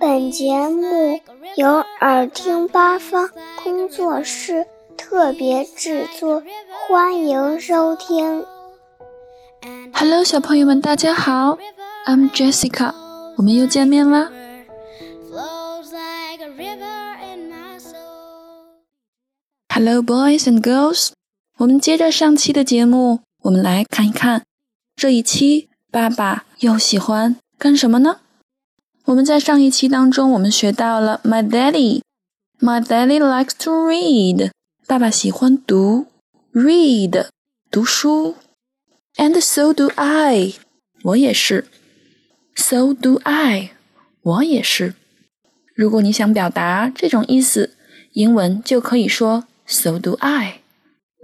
本节目由耳听八方工作室特别制作，欢迎收听。Hello，小朋友们，大家好，I'm Jessica，我们又见面啦。Hello, boys and girls，我们接着上期的节目，我们来看一看这一期爸爸又喜欢干什么呢？我们在上一期当中，我们学到了 My daddy, My daddy likes to read。爸爸喜欢读，read 读书，and so do I。我也是，so do I。我也是。如果你想表达这种意思，英文就可以说 so do I。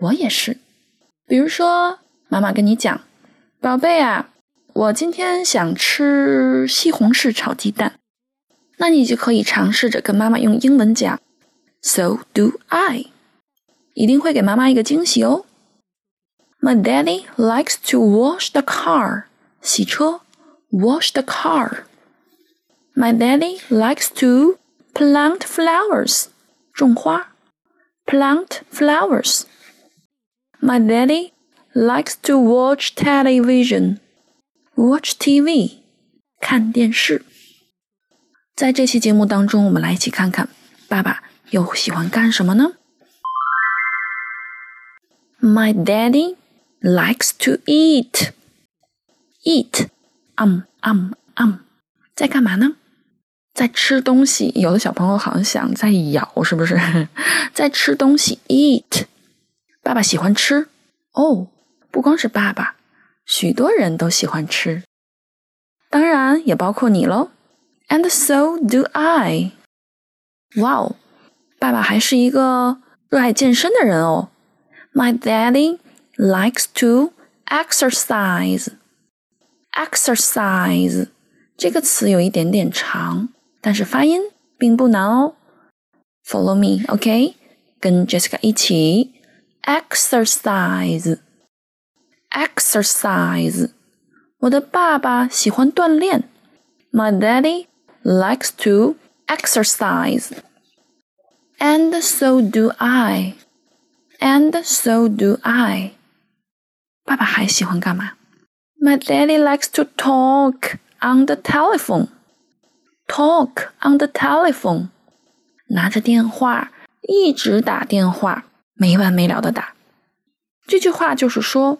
我也是。比如说，妈妈跟你讲，宝贝啊。我今天想吃西红柿炒鸡蛋，那你就可以尝试着跟妈妈用英文讲，So do I，一定会给妈妈一个惊喜哦。My daddy likes to wash the car，洗车，wash the car。My daddy likes to plant flowers，种花，plant flowers。My daddy likes to watch television。 Watch TV，看电视。在这期节目当中，我们来一起看看爸爸又喜欢干什么呢？My daddy likes to eat. Eat，嗯嗯嗯，在干嘛呢？在吃东西。有的小朋友好像想在咬，是不是？在吃东西。Eat，爸爸喜欢吃。哦，不光是爸爸。许多人都喜欢吃，当然也包括你喽。And so do I。哇哦，爸爸还是一个热爱健身的人哦。My daddy likes to exercise。exercise 这个词有一点点长，但是发音并不难哦。Follow me，OK？跟 Jessica 一起 exercise。exercise。我的爸爸喜欢锻炼。My daddy likes to exercise. And so do I. And so do I. 爸爸还喜欢干嘛？My daddy likes to talk on the telephone. Talk on the telephone. 拿着电话一直打电话，没完没了的打。这句话就是说。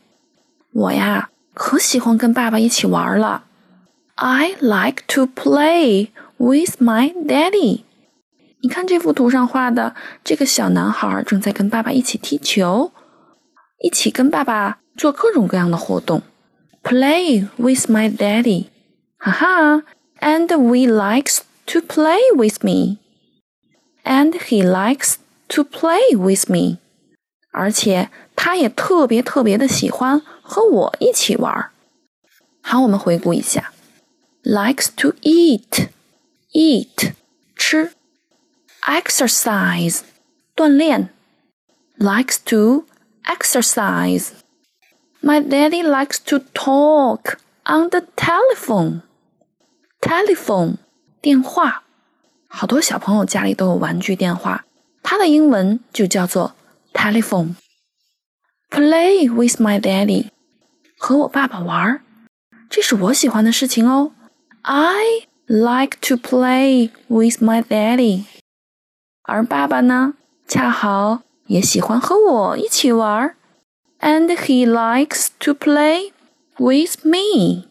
我呀，可喜欢跟爸爸一起玩了。I like to play with my daddy。你看这幅图上画的这个小男孩正在跟爸爸一起踢球，一起跟爸爸做各种各样的活动。Play with my daddy，哈哈，and we likes to play with me，and he likes to play with me，而且他也特别特别的喜欢。和我一起玩。好，我们回顾一下：likes to eat，eat 吃；exercise 锻炼；likes to exercise。My daddy likes to talk on the telephone. Telephone 电话，好多小朋友家里都有玩具电话，它的英文就叫做 telephone。Play with my daddy. 和我爸爸玩，这是我喜欢的事情哦。I like to play with my daddy。而爸爸呢，恰好也喜欢和我一起玩，and he likes to play with me。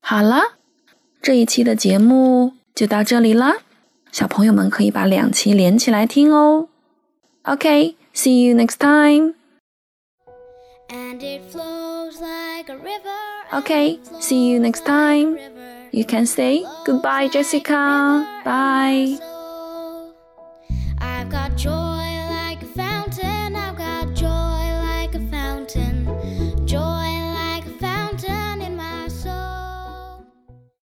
好了，这一期的节目就到这里啦。小朋友们可以把两期连起来听哦。OK，see you next time。 Okay, see you next time. You can say goodbye, Jessica. Bye. I've got joy.